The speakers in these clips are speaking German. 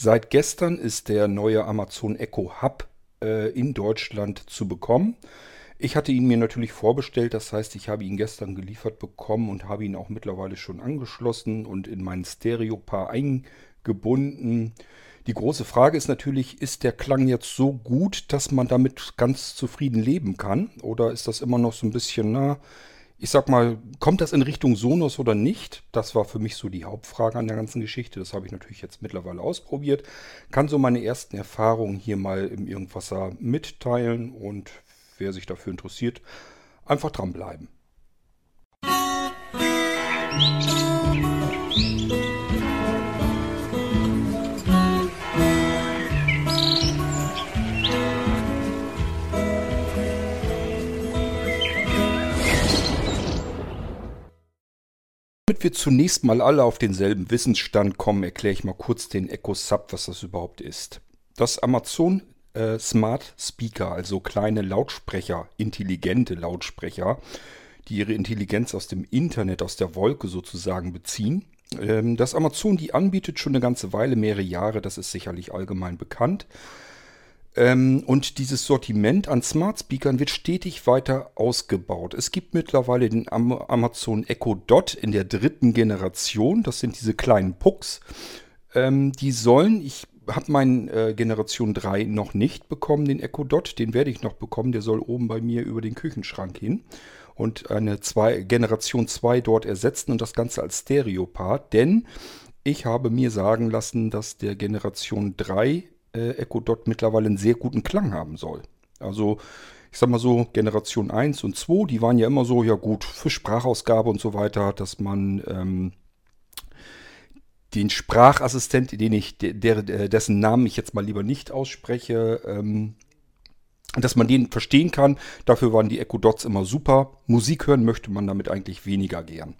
Seit gestern ist der neue Amazon Echo Hub äh, in Deutschland zu bekommen. Ich hatte ihn mir natürlich vorbestellt, das heißt, ich habe ihn gestern geliefert bekommen und habe ihn auch mittlerweile schon angeschlossen und in mein Stereo-Paar eingebunden. Die große Frage ist natürlich, ist der Klang jetzt so gut, dass man damit ganz zufrieden leben kann? Oder ist das immer noch so ein bisschen, na, ich sag mal, kommt das in Richtung Sonos oder nicht? Das war für mich so die Hauptfrage an der ganzen Geschichte. Das habe ich natürlich jetzt mittlerweile ausprobiert. Kann so meine ersten Erfahrungen hier mal im Irgendwasser mitteilen und wer sich dafür interessiert, einfach dranbleiben. Damit wir zunächst mal alle auf denselben Wissensstand kommen, erkläre ich mal kurz den Echo Sub, was das überhaupt ist. Das Amazon äh, Smart Speaker, also kleine Lautsprecher, intelligente Lautsprecher, die ihre Intelligenz aus dem Internet, aus der Wolke sozusagen beziehen. Ähm, das Amazon die anbietet schon eine ganze Weile, mehrere Jahre, das ist sicherlich allgemein bekannt. Ähm, und dieses Sortiment an Smart Speakern wird stetig weiter ausgebaut. Es gibt mittlerweile den Amazon Echo Dot in der dritten Generation. Das sind diese kleinen Pucks. Ähm, die sollen, ich habe meinen äh, Generation 3 noch nicht bekommen, den Echo Dot. Den werde ich noch bekommen. Der soll oben bei mir über den Küchenschrank hin und eine zwei, Generation 2 dort ersetzen und das Ganze als Stereo-Part. Denn ich habe mir sagen lassen, dass der Generation 3 äh, Echo Dot mittlerweile einen sehr guten Klang haben soll. Also ich sag mal so, Generation 1 und 2, die waren ja immer so, ja gut, für Sprachausgabe und so weiter, dass man ähm, den Sprachassistent, den ich, der, der, dessen Namen ich jetzt mal lieber nicht ausspreche, ähm, dass man den verstehen kann. Dafür waren die Echo Dots immer super. Musik hören möchte man damit eigentlich weniger gern.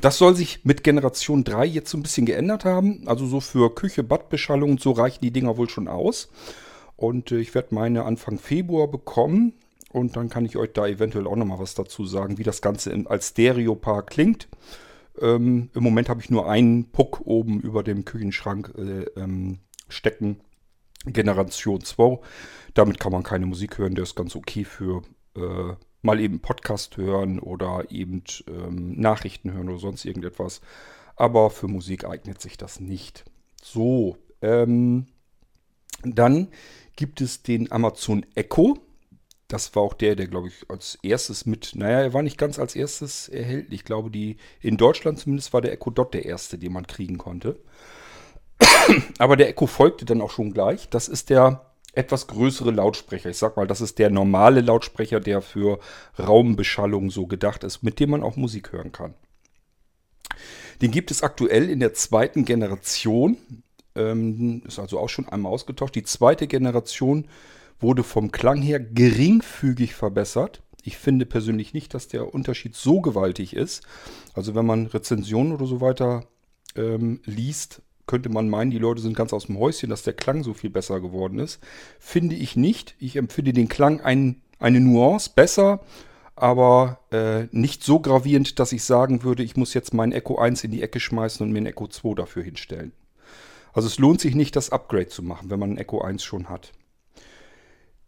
Das soll sich mit Generation 3 jetzt so ein bisschen geändert haben. Also so für Küche, Badbeschallung und so reichen die Dinger wohl schon aus. Und äh, ich werde meine Anfang Februar bekommen. Und dann kann ich euch da eventuell auch nochmal was dazu sagen, wie das Ganze als Stereo-Paar klingt. Ähm, Im Moment habe ich nur einen Puck oben über dem Küchenschrank äh, ähm, stecken. Generation 2. Damit kann man keine Musik hören. Der ist ganz okay für äh, mal eben Podcast hören oder eben ähm, Nachrichten hören oder sonst irgendetwas. Aber für Musik eignet sich das nicht. So, ähm, dann gibt es den Amazon Echo. Das war auch der, der, glaube ich, als erstes mit, naja, er war nicht ganz als erstes erhältlich. Ich glaube, die, in Deutschland zumindest war der Echo Dot der erste, den man kriegen konnte. Aber der Echo folgte dann auch schon gleich. Das ist der etwas größere Lautsprecher. Ich sag mal, das ist der normale Lautsprecher, der für Raumbeschallung so gedacht ist, mit dem man auch Musik hören kann. Den gibt es aktuell in der zweiten Generation. Ähm, ist also auch schon einmal ausgetauscht. Die zweite Generation wurde vom Klang her geringfügig verbessert. Ich finde persönlich nicht, dass der Unterschied so gewaltig ist. Also wenn man Rezensionen oder so weiter ähm, liest, könnte man meinen, die Leute sind ganz aus dem Häuschen, dass der Klang so viel besser geworden ist. Finde ich nicht. Ich empfinde den Klang ein, eine Nuance besser, aber äh, nicht so gravierend, dass ich sagen würde, ich muss jetzt meinen Echo 1 in die Ecke schmeißen und mir ein Echo 2 dafür hinstellen. Also es lohnt sich nicht, das Upgrade zu machen, wenn man ein Echo 1 schon hat.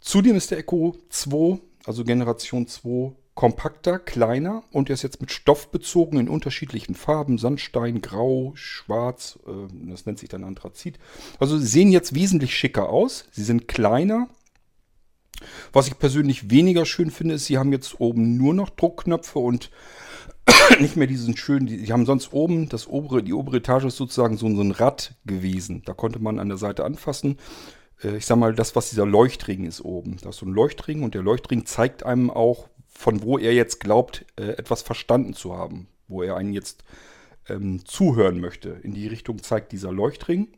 Zudem ist der Echo 2, also Generation 2, kompakter, kleiner und er ist jetzt mit Stoff bezogen in unterschiedlichen Farben, Sandstein, Grau, Schwarz, äh, das nennt sich dann Anthrazit. Also sie sehen jetzt wesentlich schicker aus, sie sind kleiner. Was ich persönlich weniger schön finde, ist, sie haben jetzt oben nur noch Druckknöpfe und nicht mehr diesen schönen, die, die haben sonst oben, das obere, die obere Etage ist sozusagen so, so ein Rad gewesen. Da konnte man an der Seite anfassen äh, ich sag mal, das, was dieser Leuchtring ist oben. Da ist so ein Leuchtring und der Leuchtring zeigt einem auch, von wo er jetzt glaubt, äh, etwas verstanden zu haben, wo er einen jetzt ähm, zuhören möchte. In die Richtung zeigt dieser Leuchtring.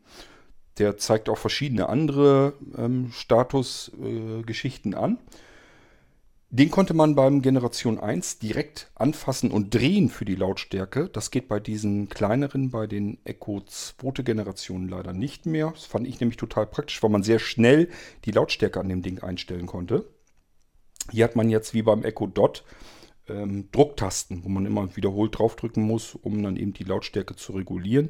Der zeigt auch verschiedene andere ähm, Statusgeschichten äh, an. Den konnte man beim Generation 1 direkt anfassen und drehen für die Lautstärke. Das geht bei diesen kleineren, bei den Echo 2. Generationen leider nicht mehr. Das fand ich nämlich total praktisch, weil man sehr schnell die Lautstärke an dem Ding einstellen konnte. Hier hat man jetzt wie beim Echo Dot ähm, Drucktasten, wo man immer wiederholt draufdrücken muss, um dann eben die Lautstärke zu regulieren.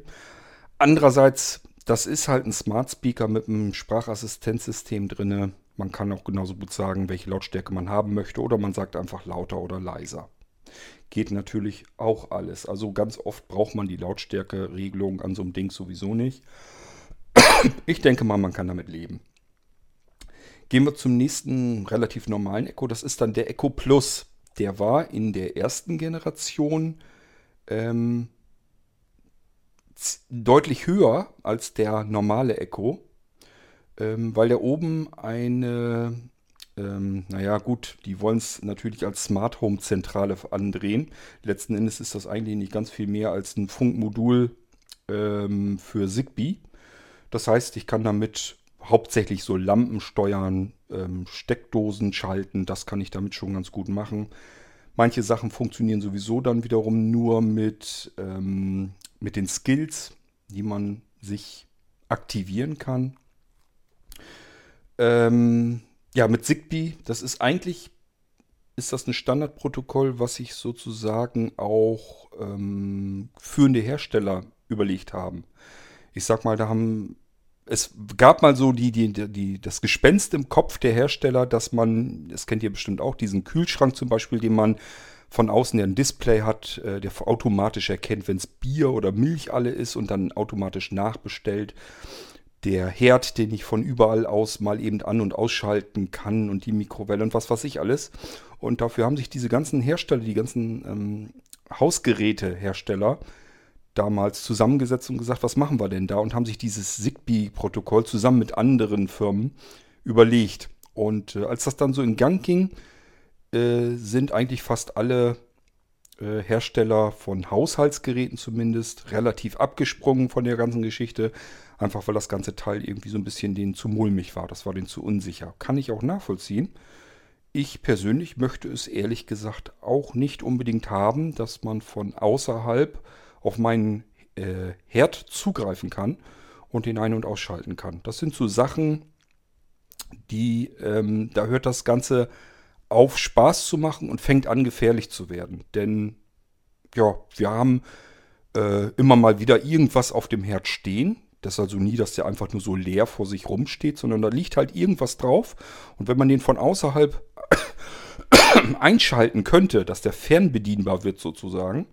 Andererseits das ist halt ein Smart Speaker mit einem Sprachassistenzsystem drin. Man kann auch genauso gut sagen, welche Lautstärke man haben möchte oder man sagt einfach lauter oder leiser. Geht natürlich auch alles. Also ganz oft braucht man die Lautstärke-Regelung an so einem Ding sowieso nicht. Ich denke mal, man kann damit leben. Gehen wir zum nächsten relativ normalen Echo. Das ist dann der Echo Plus. Der war in der ersten Generation ähm, deutlich höher als der normale Echo, ähm, weil der oben eine, ähm, naja gut, die wollen es natürlich als Smart Home Zentrale andrehen. Letzten Endes ist das eigentlich nicht ganz viel mehr als ein Funkmodul ähm, für Zigbee. Das heißt, ich kann damit hauptsächlich so Lampen steuern, ähm, Steckdosen schalten, das kann ich damit schon ganz gut machen. Manche Sachen funktionieren sowieso dann wiederum nur mit, ähm, mit den Skills, die man sich aktivieren kann. Ähm, ja, mit Zigbee, das ist eigentlich, ist das ein Standardprotokoll, was sich sozusagen auch ähm, führende Hersteller überlegt haben. Ich sag mal, da haben es gab mal so die, die, die, das Gespenst im Kopf der Hersteller, dass man, das kennt ihr bestimmt auch, diesen Kühlschrank zum Beispiel, den man von außen der ein Display hat, äh, der automatisch erkennt, wenn es Bier oder Milch alle ist und dann automatisch nachbestellt. Der Herd, den ich von überall aus mal eben an- und ausschalten kann und die Mikrowelle und was weiß ich alles. Und dafür haben sich diese ganzen Hersteller, die ganzen ähm, Hausgerätehersteller, damals zusammengesetzt und gesagt, was machen wir denn da? Und haben sich dieses Zigbee-Protokoll zusammen mit anderen Firmen überlegt. Und äh, als das dann so in Gang ging, äh, sind eigentlich fast alle äh, Hersteller von Haushaltsgeräten zumindest relativ abgesprungen von der ganzen Geschichte. Einfach weil das ganze Teil irgendwie so ein bisschen denen zu mulmig war. Das war denen zu unsicher. Kann ich auch nachvollziehen. Ich persönlich möchte es ehrlich gesagt auch nicht unbedingt haben, dass man von außerhalb auf meinen äh, Herd zugreifen kann und den ein- und ausschalten kann. Das sind so Sachen, die, ähm, da hört das Ganze auf Spaß zu machen und fängt an gefährlich zu werden. Denn ja, wir haben äh, immer mal wieder irgendwas auf dem Herd stehen. Das ist also nie, dass der einfach nur so leer vor sich rumsteht, sondern da liegt halt irgendwas drauf. Und wenn man den von außerhalb einschalten könnte, dass der fernbedienbar wird sozusagen,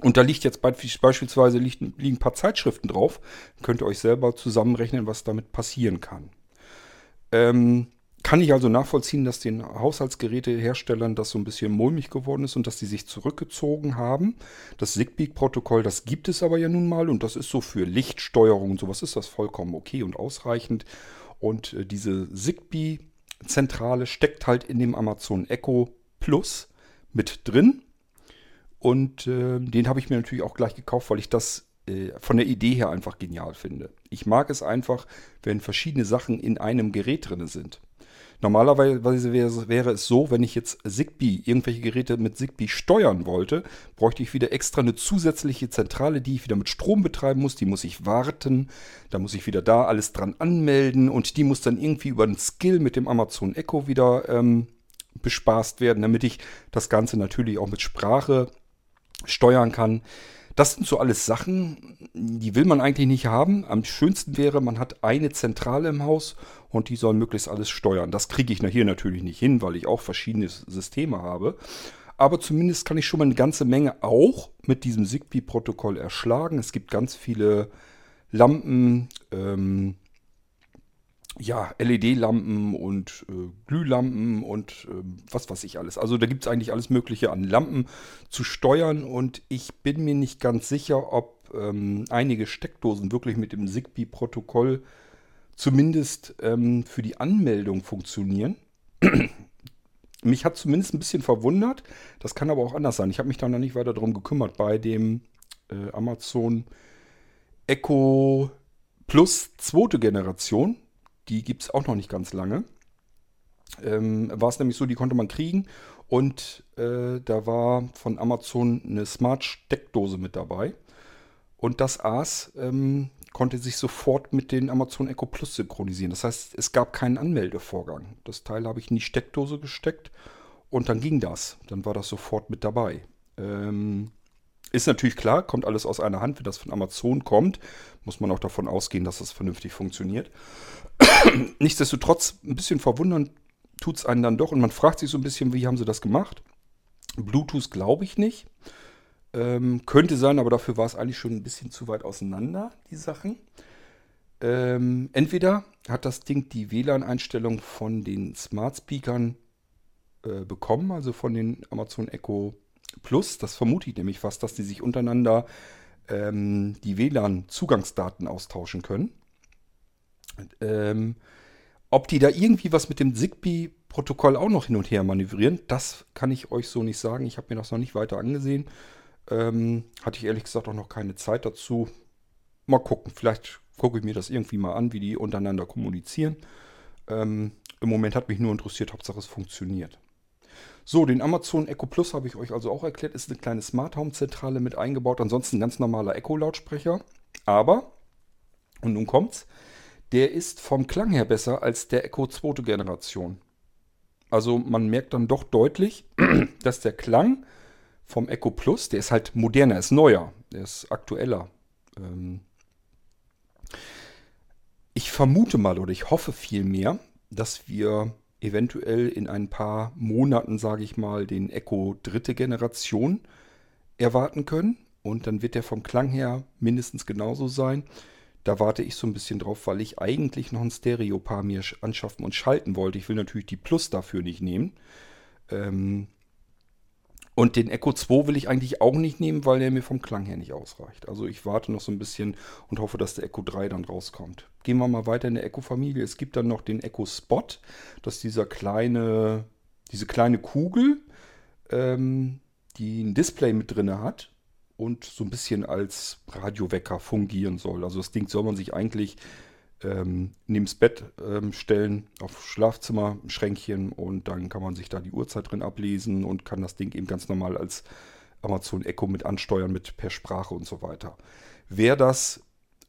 und da liegt jetzt beispielsweise liegen ein paar Zeitschriften drauf. Könnt ihr euch selber zusammenrechnen, was damit passieren kann. Ähm, kann ich also nachvollziehen, dass den Haushaltsgeräteherstellern das so ein bisschen mulmig geworden ist und dass die sich zurückgezogen haben. Das Zigbee-Protokoll, das gibt es aber ja nun mal und das ist so für Lichtsteuerung und sowas ist das vollkommen okay und ausreichend. Und äh, diese Zigbee-Zentrale steckt halt in dem Amazon Echo Plus mit drin. Und äh, den habe ich mir natürlich auch gleich gekauft, weil ich das äh, von der Idee her einfach genial finde. Ich mag es einfach, wenn verschiedene Sachen in einem Gerät drin sind. Normalerweise wäre, wäre es so, wenn ich jetzt Zigbee, irgendwelche Geräte mit Zigbee steuern wollte, bräuchte ich wieder extra eine zusätzliche Zentrale, die ich wieder mit Strom betreiben muss. Die muss ich warten. Da muss ich wieder da alles dran anmelden und die muss dann irgendwie über einen Skill mit dem Amazon Echo wieder ähm, bespaßt werden, damit ich das Ganze natürlich auch mit Sprache steuern kann. Das sind so alles Sachen, die will man eigentlich nicht haben. Am schönsten wäre, man hat eine Zentrale im Haus und die soll möglichst alles steuern. Das kriege ich hier natürlich nicht hin, weil ich auch verschiedene Systeme habe. Aber zumindest kann ich schon mal eine ganze Menge auch mit diesem Zigbee-Protokoll erschlagen. Es gibt ganz viele Lampen, ähm, ja, LED-Lampen und äh, Glühlampen und äh, was weiß ich alles. Also da gibt es eigentlich alles Mögliche an Lampen zu steuern und ich bin mir nicht ganz sicher, ob ähm, einige Steckdosen wirklich mit dem Zigbee-Protokoll zumindest ähm, für die Anmeldung funktionieren. mich hat zumindest ein bisschen verwundert. Das kann aber auch anders sein. Ich habe mich da noch nicht weiter darum gekümmert. Bei dem äh, Amazon Echo Plus zweite Generation die gibt es auch noch nicht ganz lange. Ähm, war es nämlich so, die konnte man kriegen und äh, da war von Amazon eine Smart-Steckdose mit dabei. Und das AS ähm, konnte sich sofort mit den Amazon Echo Plus synchronisieren. Das heißt, es gab keinen Anmeldevorgang. Das Teil habe ich in die Steckdose gesteckt und dann ging das. Dann war das sofort mit dabei. Ähm, Ist natürlich klar, kommt alles aus einer Hand. Wenn das von Amazon kommt, muss man auch davon ausgehen, dass das vernünftig funktioniert. Nichtsdestotrotz, ein bisschen verwundern tut es einen dann doch und man fragt sich so ein bisschen, wie haben sie das gemacht? Bluetooth glaube ich nicht. Ähm, könnte sein, aber dafür war es eigentlich schon ein bisschen zu weit auseinander, die Sachen. Ähm, entweder hat das Ding die WLAN-Einstellung von den Smart Speakern äh, bekommen, also von den Amazon Echo Plus. Das vermute ich nämlich fast, dass die sich untereinander ähm, die WLAN-Zugangsdaten austauschen können. Ähm, ob die da irgendwie was mit dem Zigbee-Protokoll auch noch hin und her manövrieren, das kann ich euch so nicht sagen. Ich habe mir das noch nicht weiter angesehen. Ähm, hatte ich ehrlich gesagt auch noch keine Zeit dazu. Mal gucken, vielleicht gucke ich mir das irgendwie mal an, wie die untereinander kommunizieren. Ähm, Im Moment hat mich nur interessiert, Hauptsache es funktioniert. So, den Amazon Echo Plus habe ich euch also auch erklärt. Ist eine kleine Smart Home Zentrale mit eingebaut. Ansonsten ein ganz normaler Echo-Lautsprecher. Aber, und nun kommt's, der ist vom Klang her besser als der Echo zweite Generation. Also man merkt dann doch deutlich, dass der Klang vom Echo Plus, der ist halt moderner, ist neuer, der ist aktueller. Ähm ich vermute mal oder ich hoffe vielmehr, dass wir eventuell in ein paar Monaten, sage ich mal, den Echo dritte Generation erwarten können. Und dann wird der vom Klang her mindestens genauso sein. Da warte ich so ein bisschen drauf, weil ich eigentlich noch ein Stereo-Paar mir anschaffen und schalten wollte. Ich will natürlich die Plus dafür nicht nehmen. Ähm, und den Echo 2 will ich eigentlich auch nicht nehmen, weil der mir vom Klang her nicht ausreicht. Also ich warte noch so ein bisschen und hoffe, dass der Echo 3 dann rauskommt. Gehen wir mal weiter in der Echo-Familie. Es gibt dann noch den Echo Spot. Das ist dieser kleine, diese kleine Kugel, ähm, die ein Display mit drin hat und so ein bisschen als Radiowecker fungieren soll. Also das Ding soll man sich eigentlich ähm, neben das Bett ähm, stellen, auf Schlafzimmer, Schränkchen und dann kann man sich da die Uhrzeit drin ablesen und kann das Ding eben ganz normal als Amazon Echo mit ansteuern, mit per Sprache und so weiter. Wer das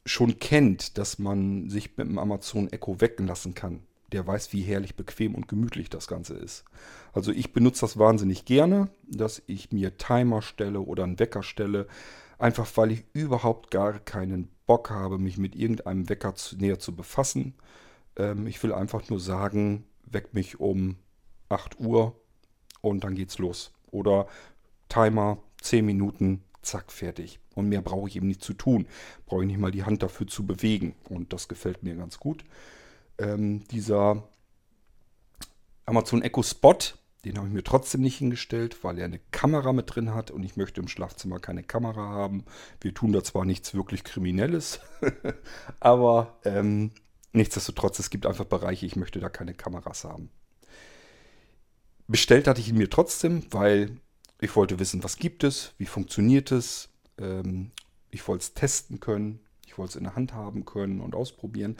schon kennt, dass man sich mit dem Amazon Echo wecken lassen kann, der weiß, wie herrlich bequem und gemütlich das Ganze ist. Also ich benutze das wahnsinnig gerne, dass ich mir Timer stelle oder einen Wecker stelle, einfach weil ich überhaupt gar keinen Bock habe, mich mit irgendeinem Wecker zu, näher zu befassen. Ähm, ich will einfach nur sagen, weck mich um 8 Uhr und dann geht's los. Oder Timer 10 Minuten, zack, fertig. Und mehr brauche ich eben nicht zu tun. Brauche ich nicht mal die Hand dafür zu bewegen. Und das gefällt mir ganz gut. Ähm, dieser Amazon Echo Spot den habe ich mir trotzdem nicht hingestellt, weil er eine Kamera mit drin hat und ich möchte im Schlafzimmer keine Kamera haben. Wir tun da zwar nichts wirklich Kriminelles, aber ähm, nichtsdestotrotz, es gibt einfach Bereiche, ich möchte da keine Kameras haben. Bestellt hatte ich ihn mir trotzdem, weil ich wollte wissen, was gibt es, wie funktioniert es. Ähm, ich wollte es testen können, ich wollte es in der Hand haben können und ausprobieren.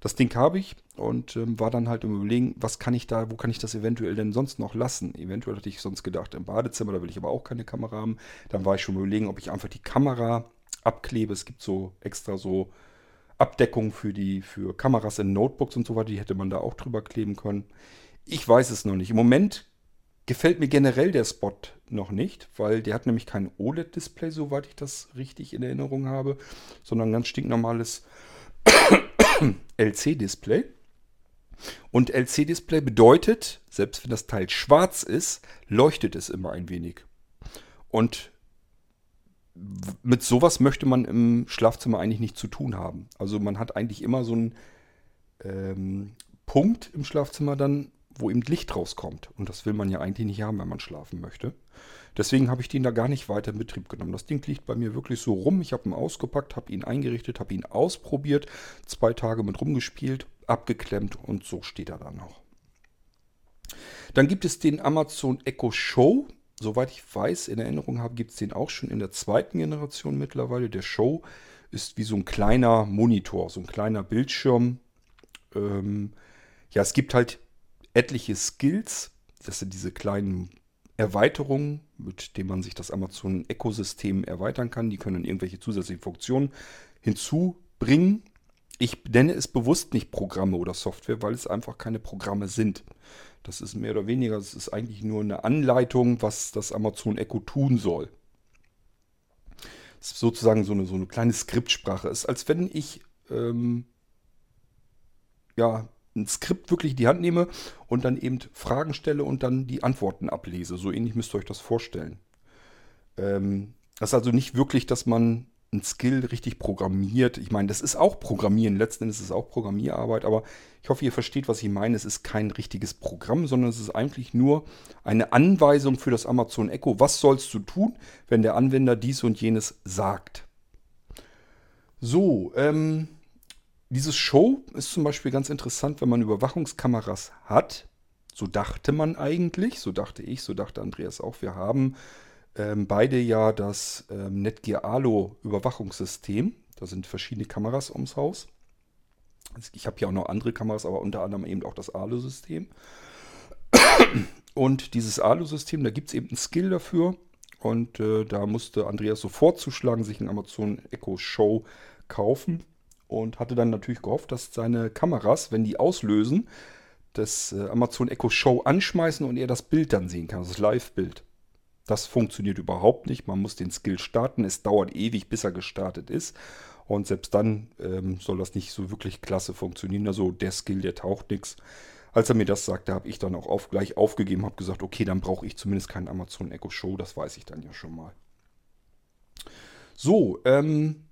Das Ding habe ich und ähm, war dann halt im Überlegen, was kann ich da, wo kann ich das eventuell denn sonst noch lassen? Eventuell hatte ich sonst gedacht, im Badezimmer, da will ich aber auch keine Kamera haben. Dann war ich schon überlegen, ob ich einfach die Kamera abklebe. Es gibt so extra so Abdeckungen für die, für Kameras in Notebooks und so weiter, die hätte man da auch drüber kleben können. Ich weiß es noch nicht. Im Moment gefällt mir generell der Spot noch nicht, weil der hat nämlich kein OLED-Display, soweit ich das richtig in Erinnerung habe, sondern ein ganz stinknormales LC-Display. Und LC-Display bedeutet, selbst wenn das Teil schwarz ist, leuchtet es immer ein wenig. Und mit sowas möchte man im Schlafzimmer eigentlich nicht zu tun haben. Also man hat eigentlich immer so einen ähm, Punkt im Schlafzimmer dann, wo eben Licht rauskommt. Und das will man ja eigentlich nicht haben, wenn man schlafen möchte. Deswegen habe ich den da gar nicht weiter in Betrieb genommen. Das Ding liegt bei mir wirklich so rum. Ich habe ihn ausgepackt, habe ihn eingerichtet, habe ihn ausprobiert, zwei Tage mit rumgespielt, abgeklemmt und so steht er dann noch. Dann gibt es den Amazon Echo Show. Soweit ich weiß, in Erinnerung habe, gibt es den auch schon in der zweiten Generation mittlerweile. Der Show ist wie so ein kleiner Monitor, so ein kleiner Bildschirm. Ähm, ja, es gibt halt etliche Skills. Das sind diese kleinen Erweiterungen, mit denen man sich das Amazon-Ökosystem erweitern kann. Die können irgendwelche zusätzlichen Funktionen hinzubringen. Ich nenne es bewusst nicht Programme oder Software, weil es einfach keine Programme sind. Das ist mehr oder weniger, es ist eigentlich nur eine Anleitung, was das Amazon Echo tun soll. ist sozusagen so eine, so eine kleine Skriptsprache. Ist, als wenn ich ähm, ja, ein Skript wirklich in die Hand nehme und dann eben Fragen stelle und dann die Antworten ablese. So ähnlich müsst ihr euch das vorstellen. Ähm, das ist also nicht wirklich, dass man ein Skill richtig programmiert. Ich meine, das ist auch Programmieren. Letzten Endes ist es auch Programmierarbeit, aber ich hoffe, ihr versteht, was ich meine. Es ist kein richtiges Programm, sondern es ist eigentlich nur eine Anweisung für das Amazon Echo. Was sollst du tun, wenn der Anwender dies und jenes sagt? So, ähm, dieses Show ist zum Beispiel ganz interessant, wenn man Überwachungskameras hat. So dachte man eigentlich, so dachte ich, so dachte Andreas auch. Wir haben ähm, beide ja das ähm, Netgear Alo Überwachungssystem. Da sind verschiedene Kameras ums Haus. Ich habe ja auch noch andere Kameras, aber unter anderem eben auch das Alu-System. Und dieses Alu-System, da gibt es eben einen Skill dafür. Und äh, da musste Andreas sofort zuschlagen, sich einen Amazon Echo Show kaufen. Und hatte dann natürlich gehofft, dass seine Kameras, wenn die auslösen, das äh, Amazon Echo Show anschmeißen und er das Bild dann sehen kann, das Live-Bild. Das funktioniert überhaupt nicht. Man muss den Skill starten. Es dauert ewig, bis er gestartet ist. Und selbst dann ähm, soll das nicht so wirklich klasse funktionieren. Also der Skill, der taucht nichts. Als er mir das sagte, habe ich dann auch auf, gleich aufgegeben, habe gesagt, okay, dann brauche ich zumindest keinen Amazon Echo Show. Das weiß ich dann ja schon mal. So, ähm,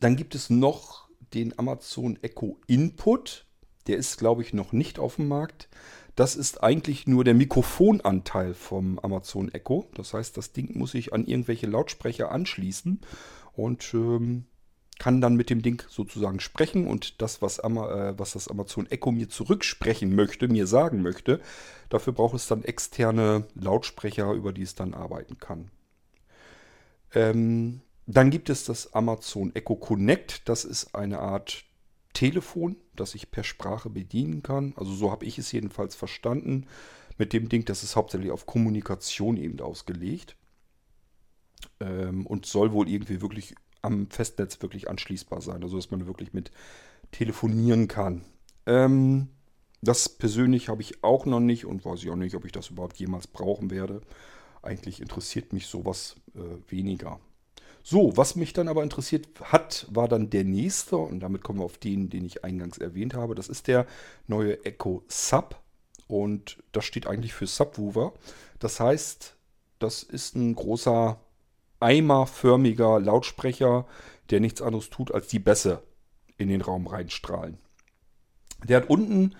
dann gibt es noch den Amazon Echo Input. Der ist, glaube ich, noch nicht auf dem Markt. Das ist eigentlich nur der Mikrofonanteil vom Amazon Echo. Das heißt, das Ding muss ich an irgendwelche Lautsprecher anschließen und ähm, kann dann mit dem Ding sozusagen sprechen und das, was, Ama, äh, was das Amazon Echo mir zurücksprechen möchte, mir sagen möchte, dafür braucht es dann externe Lautsprecher, über die es dann arbeiten kann. Ähm, dann gibt es das Amazon Echo Connect. Das ist eine Art Telefon, das ich per Sprache bedienen kann. Also so habe ich es jedenfalls verstanden. Mit dem Ding, das ist hauptsächlich auf Kommunikation eben ausgelegt. Ähm, und soll wohl irgendwie wirklich am Festnetz wirklich anschließbar sein. Also dass man wirklich mit telefonieren kann. Ähm, das persönlich habe ich auch noch nicht und weiß ich auch nicht, ob ich das überhaupt jemals brauchen werde. Eigentlich interessiert mich sowas äh, weniger. So, was mich dann aber interessiert hat, war dann der nächste und damit kommen wir auf den, den ich eingangs erwähnt habe. Das ist der neue Echo Sub und das steht eigentlich für Subwoofer. Das heißt, das ist ein großer eimerförmiger Lautsprecher, der nichts anderes tut, als die Bässe in den Raum reinstrahlen. Der hat unten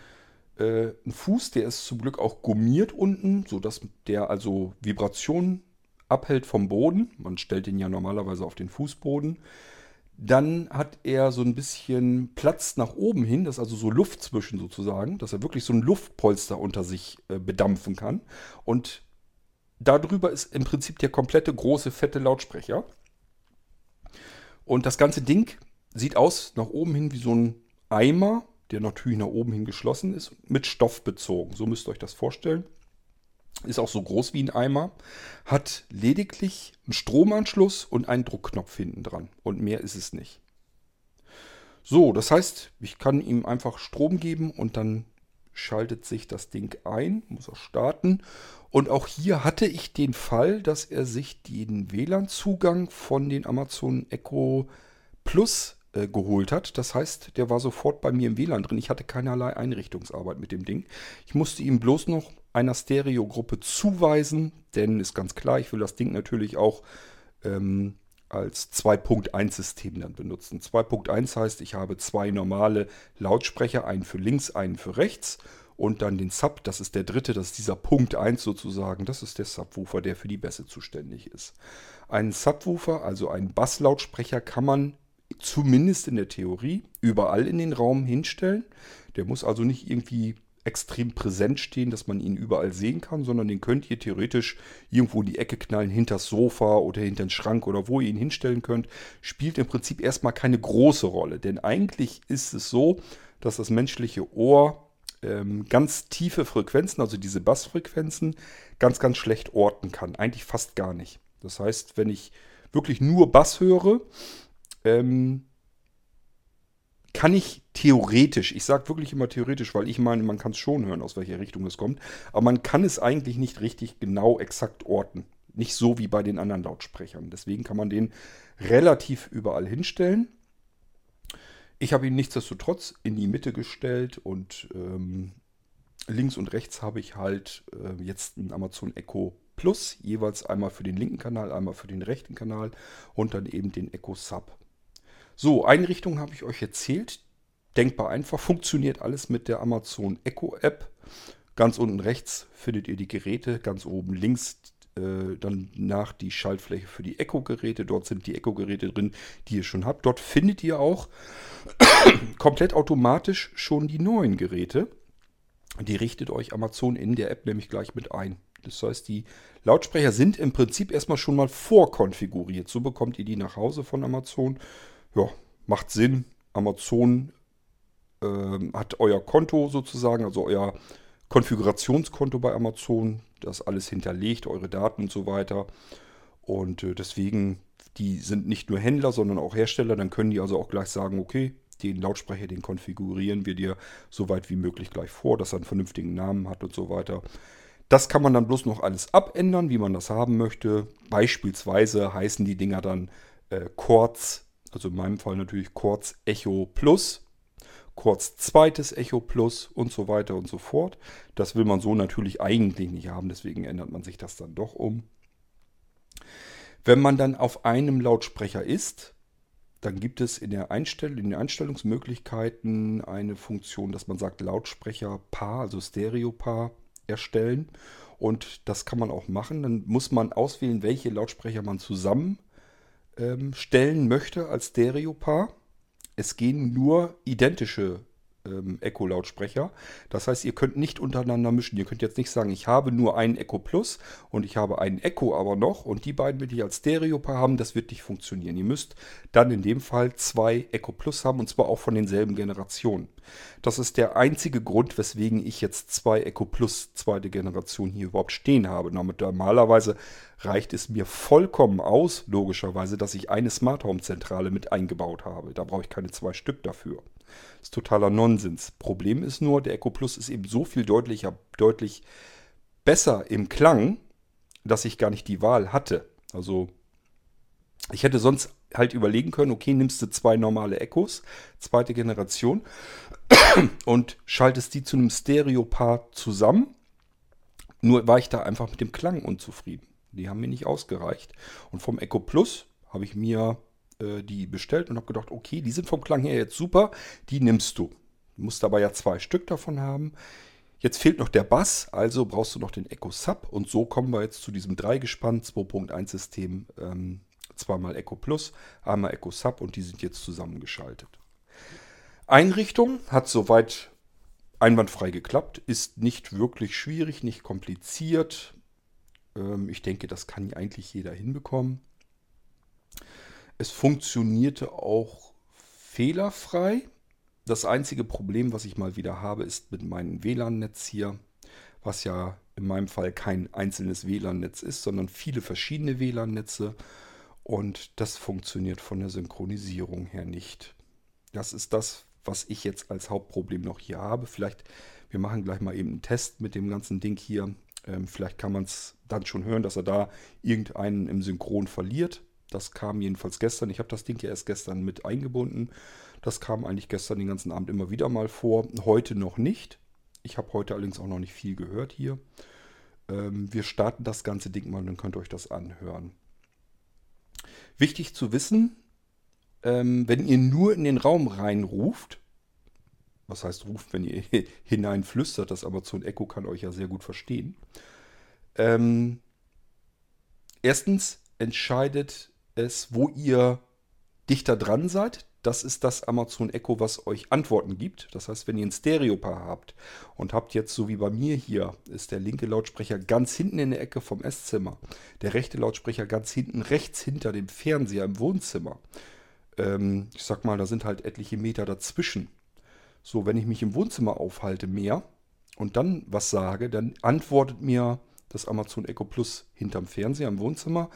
äh, einen Fuß, der ist zum Glück auch gummiert unten, sodass der also Vibrationen abhält vom Boden. Man stellt ihn ja normalerweise auf den Fußboden. Dann hat er so ein bisschen Platz nach oben hin, das ist also so Luft zwischen sozusagen, dass er wirklich so ein Luftpolster unter sich äh, bedampfen kann. Und darüber ist im Prinzip der komplette große, fette Lautsprecher. Und das ganze Ding sieht aus nach oben hin wie so ein Eimer, der natürlich nach oben hin geschlossen ist, mit Stoff bezogen. So müsst ihr euch das vorstellen. Ist auch so groß wie ein Eimer. Hat lediglich einen Stromanschluss und einen Druckknopf hinten dran. Und mehr ist es nicht. So, das heißt, ich kann ihm einfach Strom geben und dann schaltet sich das Ding ein, muss er starten. Und auch hier hatte ich den Fall, dass er sich den WLAN-Zugang von den Amazon Echo Plus äh, geholt hat. Das heißt, der war sofort bei mir im WLAN drin. Ich hatte keinerlei Einrichtungsarbeit mit dem Ding. Ich musste ihm bloß noch einer Stereogruppe zuweisen, denn ist ganz klar, ich will das Ding natürlich auch ähm, als 2.1-System dann benutzen. 2.1 heißt, ich habe zwei normale Lautsprecher, einen für links, einen für rechts und dann den Sub, das ist der dritte, das ist dieser Punkt 1 sozusagen, das ist der Subwoofer, der für die Bässe zuständig ist. Einen Subwoofer, also einen Basslautsprecher, kann man zumindest in der Theorie überall in den Raum hinstellen. Der muss also nicht irgendwie extrem präsent stehen, dass man ihn überall sehen kann, sondern den könnt ihr theoretisch irgendwo in die Ecke knallen, hinter das Sofa oder hinter den Schrank oder wo ihr ihn hinstellen könnt. Spielt im Prinzip erstmal keine große Rolle, denn eigentlich ist es so, dass das menschliche Ohr ähm, ganz tiefe Frequenzen, also diese Bassfrequenzen, ganz, ganz schlecht orten kann. Eigentlich fast gar nicht. Das heißt, wenn ich wirklich nur Bass höre, ähm, kann ich theoretisch, ich sage wirklich immer theoretisch, weil ich meine, man kann es schon hören, aus welcher Richtung es kommt, aber man kann es eigentlich nicht richtig genau exakt orten. Nicht so wie bei den anderen Lautsprechern. Deswegen kann man den relativ überall hinstellen. Ich habe ihn nichtsdestotrotz in die Mitte gestellt und ähm, links und rechts habe ich halt äh, jetzt ein Amazon Echo Plus, jeweils einmal für den linken Kanal, einmal für den rechten Kanal und dann eben den Echo Sub. So, Einrichtung habe ich euch erzählt. Denkbar einfach, funktioniert alles mit der Amazon Echo App. Ganz unten rechts findet ihr die Geräte, ganz oben links äh, dann nach die Schaltfläche für die Echo-Geräte. Dort sind die Echo-Geräte drin, die ihr schon habt. Dort findet ihr auch komplett automatisch schon die neuen Geräte. Die richtet euch Amazon in der App nämlich gleich mit ein. Das heißt, die Lautsprecher sind im Prinzip erstmal schon mal vorkonfiguriert. So bekommt ihr die nach Hause von Amazon. Ja, macht Sinn. Amazon äh, hat euer Konto sozusagen, also euer Konfigurationskonto bei Amazon. Das alles hinterlegt, eure Daten und so weiter. Und äh, deswegen, die sind nicht nur Händler, sondern auch Hersteller. Dann können die also auch gleich sagen, okay, den Lautsprecher, den konfigurieren wir dir so weit wie möglich gleich vor, dass er einen vernünftigen Namen hat und so weiter. Das kann man dann bloß noch alles abändern, wie man das haben möchte. Beispielsweise heißen die Dinger dann äh, Quartz, also in meinem Fall natürlich Quartz Echo Plus, Quartz zweites Echo Plus und so weiter und so fort. Das will man so natürlich eigentlich nicht haben, deswegen ändert man sich das dann doch um. Wenn man dann auf einem Lautsprecher ist, dann gibt es in, der Einstell in den Einstellungsmöglichkeiten eine Funktion, dass man sagt Lautsprecher Paar, also Stereo-Paar erstellen. Und das kann man auch machen. Dann muss man auswählen, welche Lautsprecher man zusammen ähm, stellen möchte als Stereo-Paar. Es gehen nur identische ähm, Echo-Lautsprecher. Das heißt, ihr könnt nicht untereinander mischen. Ihr könnt jetzt nicht sagen, ich habe nur einen Echo Plus und ich habe einen Echo aber noch und die beiden will ich als Stereo-Paar haben. Das wird nicht funktionieren. Ihr müsst dann in dem Fall zwei Echo Plus haben und zwar auch von denselben Generationen. Das ist der einzige Grund, weswegen ich jetzt zwei Echo Plus zweite Generation hier überhaupt stehen habe. Normalerweise reicht es mir vollkommen aus, logischerweise, dass ich eine Smart Home Zentrale mit eingebaut habe. Da brauche ich keine zwei Stück dafür. Ist totaler Nonsens. Problem ist nur, der Echo Plus ist eben so viel deutlicher, deutlich besser im Klang, dass ich gar nicht die Wahl hatte. Also ich hätte sonst halt überlegen können, okay, nimmst du zwei normale Echos, zweite Generation, und schaltest die zu einem Stereo-Paar zusammen. Nur war ich da einfach mit dem Klang unzufrieden. Die haben mir nicht ausgereicht. Und vom Echo Plus habe ich mir äh, die bestellt und habe gedacht, okay, die sind vom Klang her jetzt super, die nimmst du. Du musst aber ja zwei Stück davon haben. Jetzt fehlt noch der Bass, also brauchst du noch den Echo Sub und so kommen wir jetzt zu diesem Dreigespann 2.1 System. Ähm, zweimal Echo Plus, einmal Echo Sub und die sind jetzt zusammengeschaltet. Einrichtung hat soweit einwandfrei geklappt, ist nicht wirklich schwierig, nicht kompliziert. Ähm, ich denke, das kann eigentlich jeder hinbekommen. Es funktionierte auch fehlerfrei. Das einzige Problem, was ich mal wieder habe, ist mit meinem WLAN-Netz hier, was ja in meinem Fall kein einzelnes WLAN-Netz ist, sondern viele verschiedene WLAN-Netze. Und das funktioniert von der Synchronisierung her nicht. Das ist das, was ich jetzt als Hauptproblem noch hier habe. Vielleicht, wir machen gleich mal eben einen Test mit dem ganzen Ding hier. Ähm, vielleicht kann man es dann schon hören, dass er da irgendeinen im Synchron verliert. Das kam jedenfalls gestern. Ich habe das Ding ja erst gestern mit eingebunden. Das kam eigentlich gestern den ganzen Abend immer wieder mal vor. Heute noch nicht. Ich habe heute allerdings auch noch nicht viel gehört hier. Ähm, wir starten das ganze Ding mal, dann könnt ihr euch das anhören. Wichtig zu wissen, ähm, wenn ihr nur in den Raum reinruft, was heißt ruft, wenn ihr hineinflüstert, das Amazon Echo kann euch ja sehr gut verstehen. Ähm, erstens entscheidet es, wo ihr dichter dran seid. Das ist das Amazon Echo, was euch Antworten gibt. Das heißt, wenn ihr ein Stereopaar habt und habt jetzt, so wie bei mir hier, ist der linke Lautsprecher ganz hinten in der Ecke vom Esszimmer, der rechte Lautsprecher ganz hinten rechts hinter dem Fernseher im Wohnzimmer. Ähm, ich sag mal, da sind halt etliche Meter dazwischen. So, wenn ich mich im Wohnzimmer aufhalte mehr und dann was sage, dann antwortet mir das Amazon Echo Plus hinterm Fernseher im Wohnzimmer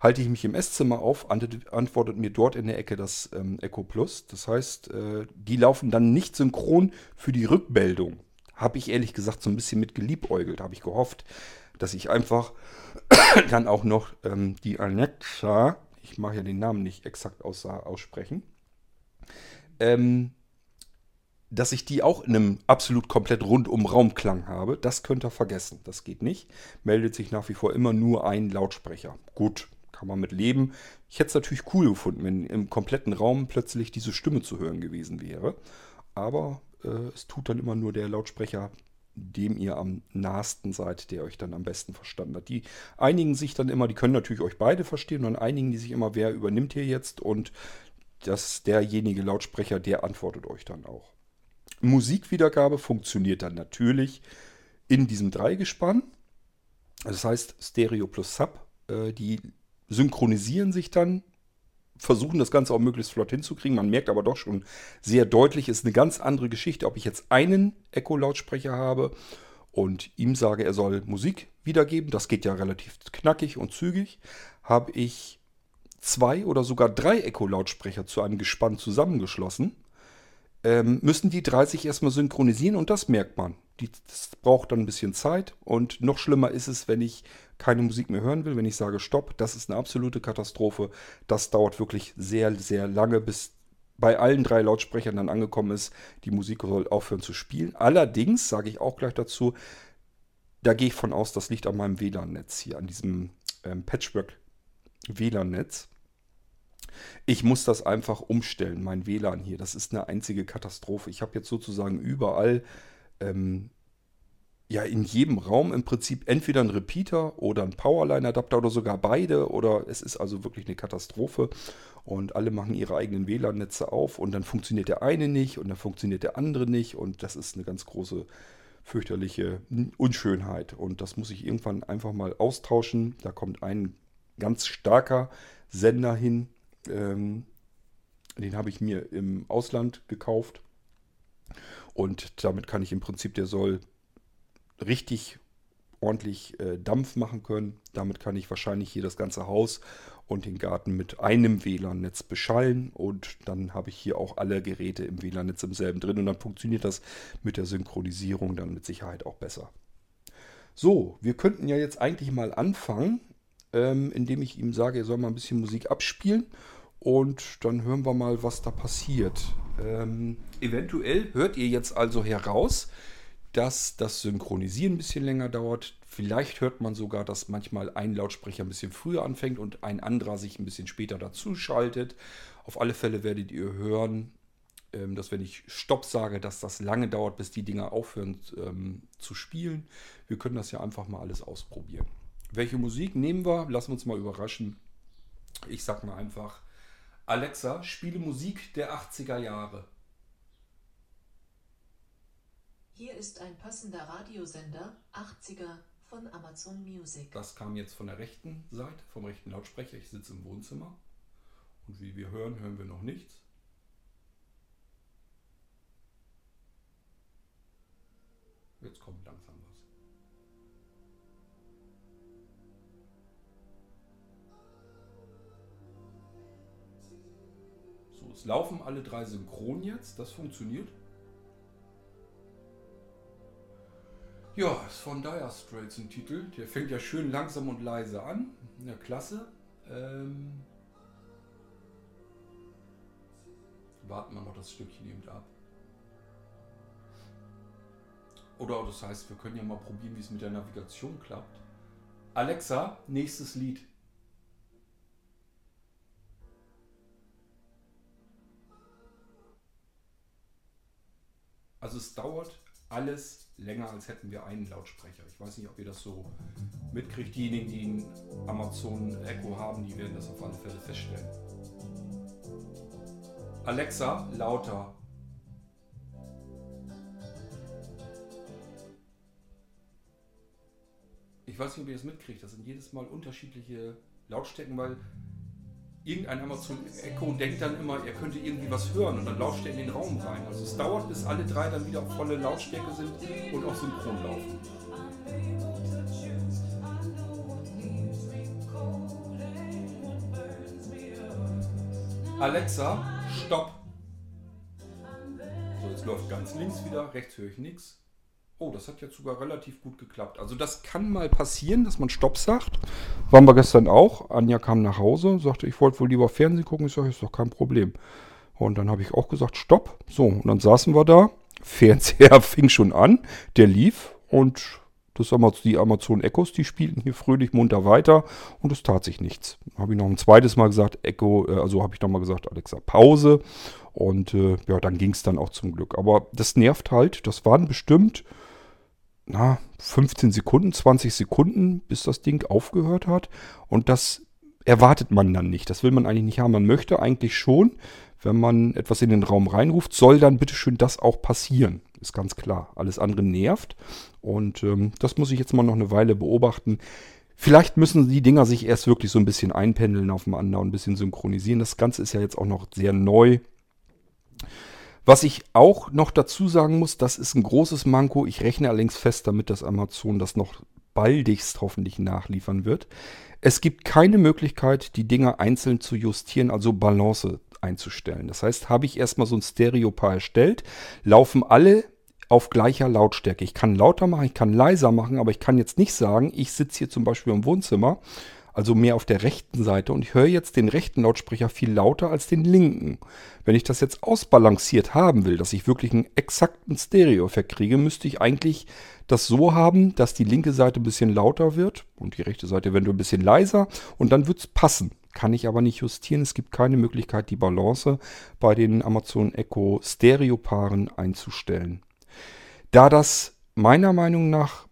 Halte ich mich im Esszimmer auf, antwortet mir dort in der Ecke das ähm, Echo Plus. Das heißt, äh, die laufen dann nicht synchron für die Rückmeldung. Habe ich ehrlich gesagt so ein bisschen mit geliebäugelt, habe ich gehofft, dass ich einfach dann auch noch ähm, die Alexa, ich mache ja den Namen nicht exakt aus, aussprechen, ähm, dass ich die auch in einem absolut komplett rundum Raumklang habe, das könnt ihr vergessen. Das geht nicht. Meldet sich nach wie vor immer nur ein Lautsprecher. Gut, kann man mit leben. Ich hätte es natürlich cool gefunden, wenn im kompletten Raum plötzlich diese Stimme zu hören gewesen wäre. Aber äh, es tut dann immer nur der Lautsprecher, dem ihr am nahesten seid, der euch dann am besten verstanden hat. Die einigen sich dann immer, die können natürlich euch beide verstehen, und dann einigen die sich immer, wer übernimmt hier jetzt und dass derjenige Lautsprecher, der antwortet euch dann auch. Musikwiedergabe funktioniert dann natürlich in diesem Dreigespann. Das heißt Stereo plus Sub. Äh, die synchronisieren sich dann, versuchen das Ganze auch möglichst flott hinzukriegen. Man merkt aber doch schon sehr deutlich, ist eine ganz andere Geschichte, ob ich jetzt einen Echo-Lautsprecher habe und ihm sage, er soll Musik wiedergeben. Das geht ja relativ knackig und zügig. Habe ich zwei oder sogar drei Echo-Lautsprecher zu einem Gespann zusammengeschlossen ähm, müssen die 30 erstmal synchronisieren und das merkt man. Die, das braucht dann ein bisschen Zeit und noch schlimmer ist es, wenn ich keine Musik mehr hören will, wenn ich sage Stopp, das ist eine absolute Katastrophe. Das dauert wirklich sehr, sehr lange, bis bei allen drei Lautsprechern dann angekommen ist, die Musik soll aufhören zu spielen. Allerdings, sage ich auch gleich dazu, da gehe ich von aus, das liegt an meinem WLAN-Netz hier, an diesem ähm, Patchwork-WLAN-Netz. Ich muss das einfach umstellen, mein WLAN hier. Das ist eine einzige Katastrophe. Ich habe jetzt sozusagen überall, ähm, ja, in jedem Raum im Prinzip entweder ein Repeater oder ein Powerline-Adapter oder sogar beide. Oder es ist also wirklich eine Katastrophe. Und alle machen ihre eigenen WLAN-Netze auf und dann funktioniert der eine nicht und dann funktioniert der andere nicht. Und das ist eine ganz große fürchterliche Unschönheit. Und das muss ich irgendwann einfach mal austauschen. Da kommt ein ganz starker Sender hin, ähm, den habe ich mir im Ausland gekauft. Und damit kann ich im Prinzip, der soll richtig ordentlich äh, Dampf machen können. Damit kann ich wahrscheinlich hier das ganze Haus und den Garten mit einem WLAN-Netz beschallen. Und dann habe ich hier auch alle Geräte im WLAN-Netz im selben drin. Und dann funktioniert das mit der Synchronisierung dann mit Sicherheit auch besser. So, wir könnten ja jetzt eigentlich mal anfangen ähm, indem ich ihm sage, er soll mal ein bisschen Musik abspielen. Und dann hören wir mal, was da passiert. Ähm, eventuell hört ihr jetzt also heraus, dass das Synchronisieren ein bisschen länger dauert. Vielleicht hört man sogar, dass manchmal ein Lautsprecher ein bisschen früher anfängt und ein anderer sich ein bisschen später dazu schaltet. Auf alle Fälle werdet ihr hören, ähm, dass wenn ich Stopp sage, dass das lange dauert, bis die Dinger aufhören ähm, zu spielen. Wir können das ja einfach mal alles ausprobieren. Welche Musik nehmen wir? Lassen wir uns mal überraschen. Ich sag mal einfach, Alexa, spiele Musik der 80er Jahre. Hier ist ein passender Radiosender 80er von Amazon Music. Das kam jetzt von der rechten Seite, vom rechten Lautsprecher. Ich sitze im Wohnzimmer. Und wie wir hören, hören wir noch nichts. Jetzt kommt langsam was. Es laufen alle drei synchron jetzt, das funktioniert. Ja, ist von Dire Straits ein Titel. Der fängt ja schön langsam und leise an. Ja, klasse. Ähm warten wir noch das Stückchen eben ab. Oder das heißt, wir können ja mal probieren, wie es mit der Navigation klappt. Alexa, nächstes Lied. Also es dauert alles länger, als hätten wir einen Lautsprecher. Ich weiß nicht, ob ihr das so mitkriegt. Diejenigen, die einen Amazon Echo haben, die werden das auf alle Fälle feststellen. Alexa, lauter. Ich weiß nicht, ob ihr das mitkriegt. Das sind jedes Mal unterschiedliche Lautstärken, weil irgendein Amazon Echo denkt dann immer, er könnte irgendwie was hören und dann lauscht er in den Raum rein. Also es dauert, bis alle drei dann wieder auf volle Lautstärke sind und auch synchron laufen. Alexa, stopp. So, jetzt läuft ganz links wieder, rechts höre ich nichts. Oh, das hat jetzt sogar relativ gut geklappt. Also das kann mal passieren, dass man Stopp sagt. Waren wir gestern auch. Anja kam nach Hause, sagte, ich wollte wohl lieber Fernsehen gucken. Ich sage, ist doch kein Problem. Und dann habe ich auch gesagt, Stopp. So, und dann saßen wir da. Fernseher fing schon an, der lief und das die Amazon Echos, die spielten hier fröhlich munter weiter und es tat sich nichts. Habe ich noch ein zweites Mal gesagt, Echo, äh, also habe ich nochmal gesagt, Alexa, Pause. Und äh, ja, dann ging es dann auch zum Glück. Aber das nervt halt. Das waren bestimmt na, 15 Sekunden, 20 Sekunden, bis das Ding aufgehört hat. Und das erwartet man dann nicht. Das will man eigentlich nicht haben. Man möchte eigentlich schon, wenn man etwas in den Raum reinruft, soll dann bitteschön das auch passieren. Ist ganz klar. Alles andere nervt. Und ähm, das muss ich jetzt mal noch eine Weile beobachten. Vielleicht müssen die Dinger sich erst wirklich so ein bisschen einpendeln aufeinander und ein bisschen synchronisieren. Das Ganze ist ja jetzt auch noch sehr neu. Was ich auch noch dazu sagen muss, das ist ein großes Manko. Ich rechne allerdings fest damit, dass Amazon das noch baldigst hoffentlich nachliefern wird. Es gibt keine Möglichkeit, die Dinger einzeln zu justieren, also Balance einzustellen. Das heißt, habe ich erstmal so ein Stereopaar erstellt, laufen alle auf gleicher Lautstärke. Ich kann lauter machen, ich kann leiser machen, aber ich kann jetzt nicht sagen, ich sitze hier zum Beispiel im Wohnzimmer also mehr auf der rechten Seite und ich höre jetzt den rechten Lautsprecher viel lauter als den linken. Wenn ich das jetzt ausbalanciert haben will, dass ich wirklich einen exakten Stereo-Effekt kriege, müsste ich eigentlich das so haben, dass die linke Seite ein bisschen lauter wird und die rechte Seite eventuell ein bisschen leiser und dann wird es passen. Kann ich aber nicht justieren. Es gibt keine Möglichkeit, die Balance bei den Amazon Echo Stereo-Paaren einzustellen. Da das meiner Meinung nach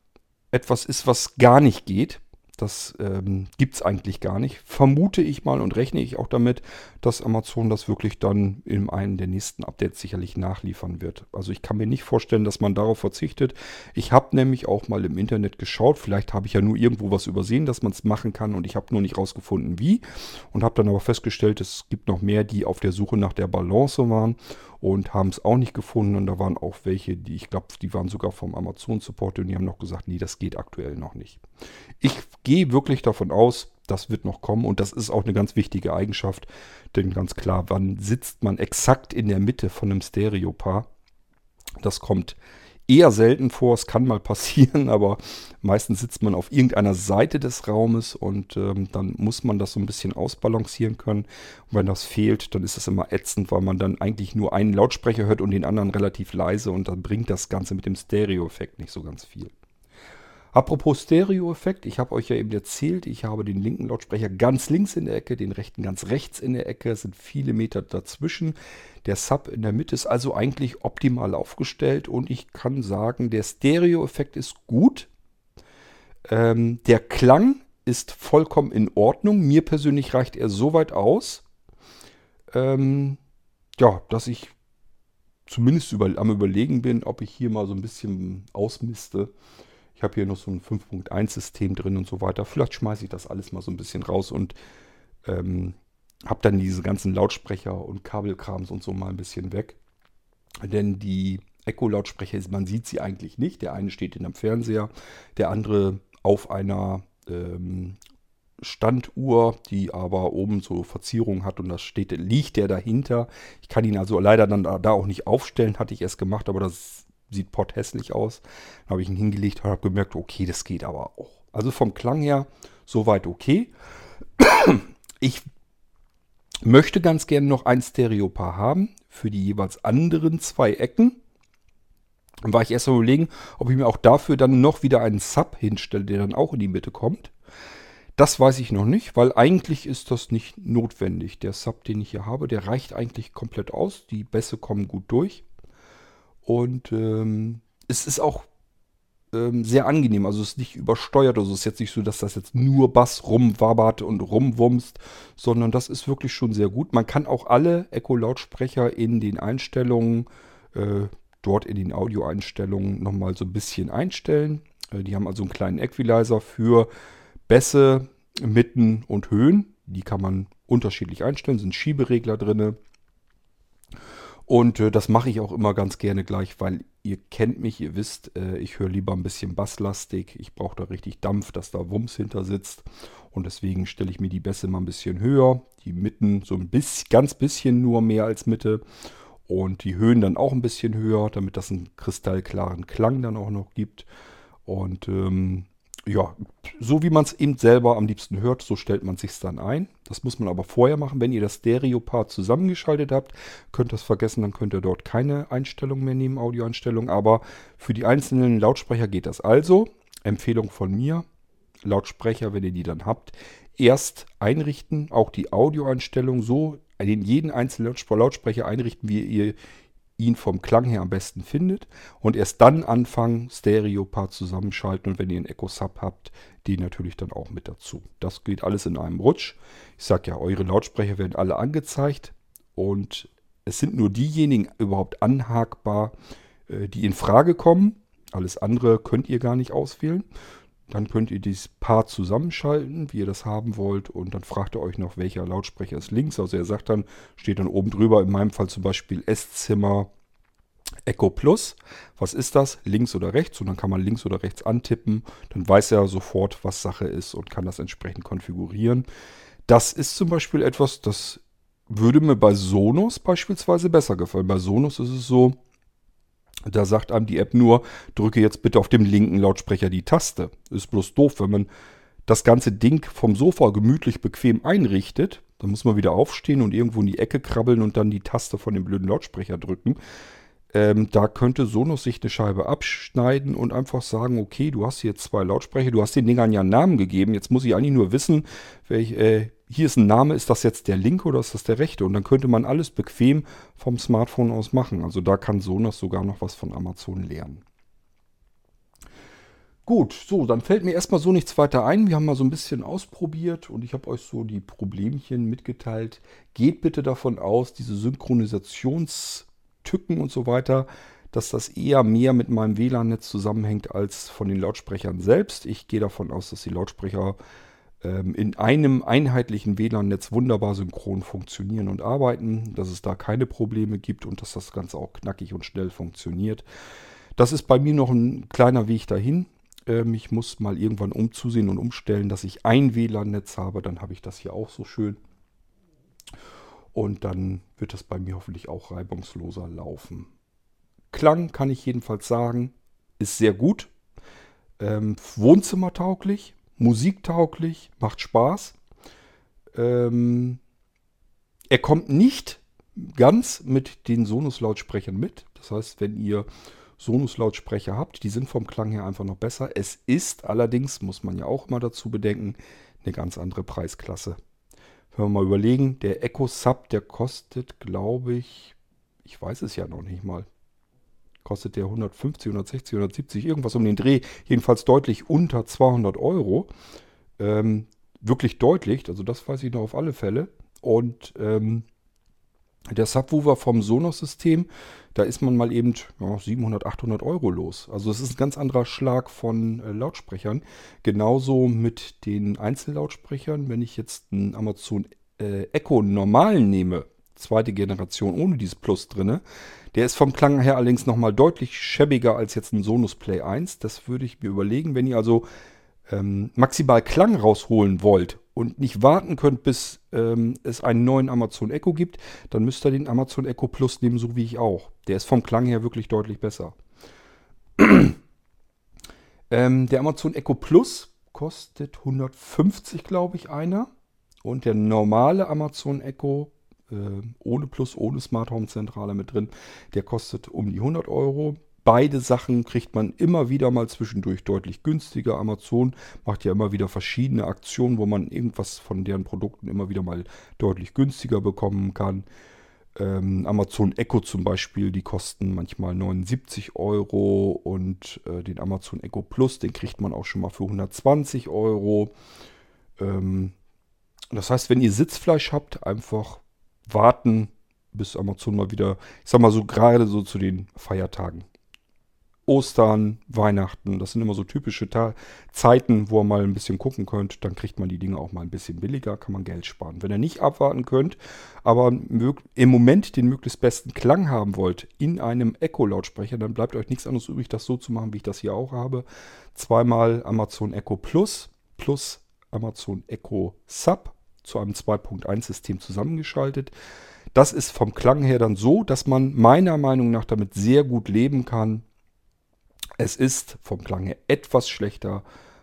etwas ist, was gar nicht geht, das ähm, gibt es eigentlich gar nicht. Vermute ich mal und rechne ich auch damit, dass Amazon das wirklich dann in einem der nächsten Updates sicherlich nachliefern wird. Also ich kann mir nicht vorstellen, dass man darauf verzichtet. Ich habe nämlich auch mal im Internet geschaut. Vielleicht habe ich ja nur irgendwo was übersehen, dass man es machen kann und ich habe nur nicht rausgefunden, wie. Und habe dann aber festgestellt, es gibt noch mehr, die auf der Suche nach der Balance waren und haben es auch nicht gefunden. Und da waren auch welche, die ich glaube, die waren sogar vom Amazon Support und die haben noch gesagt, nee, das geht aktuell noch nicht. Ich gehe wirklich davon aus, das wird noch kommen und das ist auch eine ganz wichtige Eigenschaft, denn ganz klar, wann sitzt man exakt in der Mitte von einem Stereopaar? Das kommt eher selten vor. Es kann mal passieren, aber meistens sitzt man auf irgendeiner Seite des Raumes und ähm, dann muss man das so ein bisschen ausbalancieren können. Und wenn das fehlt, dann ist das immer ätzend, weil man dann eigentlich nur einen Lautsprecher hört und den anderen relativ leise und dann bringt das Ganze mit dem Stereo-Effekt nicht so ganz viel. Apropos Stereo-Effekt, ich habe euch ja eben erzählt, ich habe den linken Lautsprecher ganz links in der Ecke, den rechten ganz rechts in der Ecke, es sind viele Meter dazwischen. Der Sub in der Mitte ist also eigentlich optimal aufgestellt und ich kann sagen, der Stereo-Effekt ist gut. Ähm, der Klang ist vollkommen in Ordnung. Mir persönlich reicht er so weit aus, ähm, ja, dass ich zumindest über, am Überlegen bin, ob ich hier mal so ein bisschen ausmiste. Ich habe hier noch so ein 5.1-System drin und so weiter. Vielleicht schmeiße ich das alles mal so ein bisschen raus und ähm, habe dann diese ganzen Lautsprecher und Kabelkrams und so mal ein bisschen weg. Denn die Echo-Lautsprecher, man sieht sie eigentlich nicht. Der eine steht in einem Fernseher, der andere auf einer ähm, Standuhr, die aber oben so Verzierungen hat und das steht, liegt der dahinter. Ich kann ihn also leider dann da auch nicht aufstellen, hatte ich erst gemacht, aber das sieht potthässlich aus. Dann habe ich ihn hingelegt und habe gemerkt, okay, das geht aber auch. Also vom Klang her soweit okay. Ich möchte ganz gerne noch ein Stereopaar haben für die jeweils anderen zwei Ecken. Dann war ich erst überlegen, ob ich mir auch dafür dann noch wieder einen Sub hinstelle, der dann auch in die Mitte kommt. Das weiß ich noch nicht, weil eigentlich ist das nicht notwendig. Der Sub, den ich hier habe, der reicht eigentlich komplett aus. Die Bässe kommen gut durch. Und ähm, es ist auch ähm, sehr angenehm. Also es ist nicht übersteuert. Also es ist jetzt nicht so, dass das jetzt nur Bass rumwabert und rumwumst, sondern das ist wirklich schon sehr gut. Man kann auch alle Echo-Lautsprecher in den Einstellungen, äh, dort in den Audio-Einstellungen nochmal so ein bisschen einstellen. Äh, die haben also einen kleinen Equalizer für Bässe, Mitten und Höhen. Die kann man unterschiedlich einstellen, sind Schieberegler drin. Und äh, das mache ich auch immer ganz gerne gleich, weil ihr kennt mich, ihr wisst, äh, ich höre lieber ein bisschen basslastig. Ich brauche da richtig Dampf, dass da Wumms hinter sitzt. Und deswegen stelle ich mir die Bässe mal ein bisschen höher. Die Mitten so ein bisschen, ganz bisschen nur mehr als Mitte. und die Höhen dann auch ein bisschen höher, damit das einen kristallklaren Klang dann auch noch gibt. Und ähm, ja, so wie man es eben selber am liebsten hört, so stellt man sich dann ein. Das muss man aber vorher machen. Wenn ihr das Stereo-Part zusammengeschaltet habt, könnt ihr das vergessen, dann könnt ihr dort keine Einstellung mehr nehmen, Audioeinstellung. Aber für die einzelnen Lautsprecher geht das. Also, Empfehlung von mir, Lautsprecher, wenn ihr die dann habt, erst einrichten, auch die Audioeinstellung so in jeden einzelnen Lautsprecher einrichten, wie ihr ihn vom Klang her am besten findet und erst dann anfangen, Stereo-Part zusammenschalten und wenn ihr einen Echo Sub habt, den natürlich dann auch mit dazu. Das geht alles in einem Rutsch. Ich sage ja, eure Lautsprecher werden alle angezeigt und es sind nur diejenigen überhaupt anhakbar, äh, die in Frage kommen. Alles andere könnt ihr gar nicht auswählen. Dann könnt ihr dieses Paar zusammenschalten, wie ihr das haben wollt. Und dann fragt er euch noch, welcher Lautsprecher ist links. Also er sagt dann, steht dann oben drüber, in meinem Fall zum Beispiel Esszimmer Echo Plus. Was ist das? Links oder rechts? Und dann kann man links oder rechts antippen. Dann weiß er sofort, was Sache ist und kann das entsprechend konfigurieren. Das ist zum Beispiel etwas, das würde mir bei Sonos beispielsweise besser gefallen. Bei Sonos ist es so, da sagt einem die App nur, drücke jetzt bitte auf dem linken Lautsprecher die Taste. Ist bloß doof, wenn man das ganze Ding vom Sofa gemütlich bequem einrichtet. Dann muss man wieder aufstehen und irgendwo in die Ecke krabbeln und dann die Taste von dem blöden Lautsprecher drücken. Ähm, da könnte Sonos sich eine Scheibe abschneiden und einfach sagen, okay, du hast hier zwei Lautsprecher, du hast den Dingern ja einen Namen gegeben, jetzt muss ich eigentlich nur wissen, welch, äh, hier ist ein Name, ist das jetzt der linke oder ist das der rechte? Und dann könnte man alles bequem vom Smartphone aus machen. Also da kann Sonos sogar noch was von Amazon lernen. Gut, so, dann fällt mir erstmal so nichts weiter ein. Wir haben mal so ein bisschen ausprobiert und ich habe euch so die Problemchen mitgeteilt. Geht bitte davon aus, diese Synchronisationstücken und so weiter, dass das eher mehr mit meinem WLAN-Netz zusammenhängt als von den Lautsprechern selbst. Ich gehe davon aus, dass die Lautsprecher in einem einheitlichen WLAN-Netz wunderbar synchron funktionieren und arbeiten, dass es da keine Probleme gibt und dass das Ganze auch knackig und schnell funktioniert. Das ist bei mir noch ein kleiner Weg dahin. Ähm, ich muss mal irgendwann umzusehen und umstellen, dass ich ein WLAN-Netz habe. Dann habe ich das hier auch so schön. Und dann wird das bei mir hoffentlich auch reibungsloser laufen. Klang kann ich jedenfalls sagen, ist sehr gut. Ähm, Wohnzimmertauglich musiktauglich, macht Spaß. Ähm, er kommt nicht ganz mit den Sonus-Lautsprechern mit. Das heißt, wenn ihr Sonus-Lautsprecher habt, die sind vom Klang her einfach noch besser. Es ist allerdings, muss man ja auch mal dazu bedenken, eine ganz andere Preisklasse. Wenn wir mal überlegen, der Echo Sub, der kostet, glaube ich, ich weiß es ja noch nicht mal, kostet der 150, 160, 170, irgendwas um den Dreh. Jedenfalls deutlich unter 200 Euro. Ähm, wirklich deutlich, also das weiß ich noch auf alle Fälle. Und ähm, der Subwoofer vom Sonos-System, da ist man mal eben ja, 700, 800 Euro los. Also es ist ein ganz anderer Schlag von äh, Lautsprechern. Genauso mit den Einzellautsprechern. Wenn ich jetzt einen Amazon äh, Echo normalen nehme, zweite Generation ohne dieses Plus drinne, der ist vom Klang her allerdings nochmal deutlich schäbiger als jetzt ein Sonus Play 1. Das würde ich mir überlegen, wenn ihr also ähm, maximal Klang rausholen wollt und nicht warten könnt, bis ähm, es einen neuen Amazon Echo gibt, dann müsst ihr den Amazon Echo Plus nehmen, so wie ich auch. Der ist vom Klang her wirklich deutlich besser. ähm, der Amazon Echo Plus kostet 150, glaube ich, einer. Und der normale Amazon Echo äh, ohne Plus, ohne Smart Home Zentrale mit drin. Der kostet um die 100 Euro. Beide Sachen kriegt man immer wieder mal zwischendurch deutlich günstiger. Amazon macht ja immer wieder verschiedene Aktionen, wo man irgendwas von deren Produkten immer wieder mal deutlich günstiger bekommen kann. Ähm, Amazon Echo zum Beispiel, die kosten manchmal 79 Euro und äh, den Amazon Echo Plus, den kriegt man auch schon mal für 120 Euro. Ähm, das heißt, wenn ihr Sitzfleisch habt, einfach warten, bis Amazon mal wieder, ich sag mal so gerade so zu den Feiertagen. Ostern, Weihnachten, das sind immer so typische Ta Zeiten, wo ihr mal ein bisschen gucken könnt. Dann kriegt man die Dinge auch mal ein bisschen billiger, kann man Geld sparen. Wenn ihr nicht abwarten könnt, aber im Moment den möglichst besten Klang haben wollt in einem Echo-Lautsprecher, dann bleibt euch nichts anderes übrig, das so zu machen, wie ich das hier auch habe. Zweimal Amazon Echo Plus plus Amazon Echo Sub zu einem 2.1-System zusammengeschaltet. Das ist vom Klang her dann so, dass man meiner Meinung nach damit sehr gut leben kann. Es ist vom Klang her etwas schlechter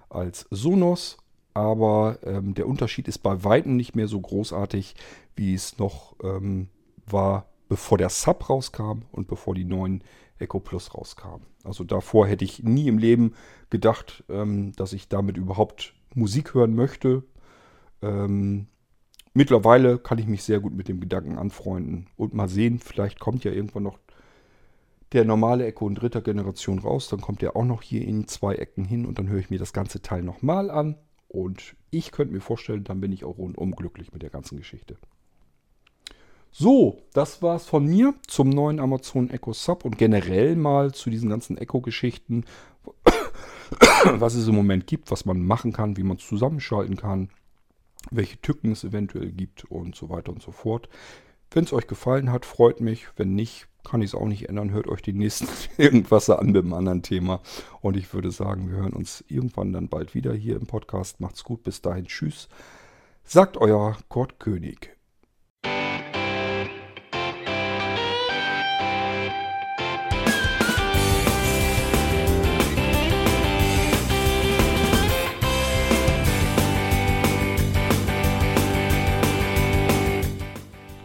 als Sonos, aber ähm, der Unterschied ist bei weitem nicht mehr so großartig, wie es noch ähm, war, bevor der Sub rauskam und bevor die neuen Echo Plus rauskamen. Also davor hätte ich nie im Leben gedacht, ähm, dass ich damit überhaupt Musik hören möchte. Ähm, mittlerweile kann ich mich sehr gut mit dem Gedanken anfreunden und mal sehen, vielleicht kommt ja irgendwann noch der normale Echo in dritter Generation raus, dann kommt der auch noch hier in zwei Ecken hin und dann höre ich mir das ganze Teil nochmal an und ich könnte mir vorstellen, dann bin ich auch rundum glücklich mit der ganzen Geschichte. So, das war's von mir zum neuen Amazon Echo Sub und generell mal zu diesen ganzen Echo-Geschichten, was es im Moment gibt, was man machen kann, wie man es zusammenschalten kann, welche Tücken es eventuell gibt und so weiter und so fort. Wenn es euch gefallen hat, freut mich. Wenn nicht, kann ich es auch nicht ändern. Hört euch die nächsten irgendwas an mit einem anderen Thema. Und ich würde sagen, wir hören uns irgendwann dann bald wieder hier im Podcast. Macht's gut, bis dahin. Tschüss. Sagt euer Kurt König.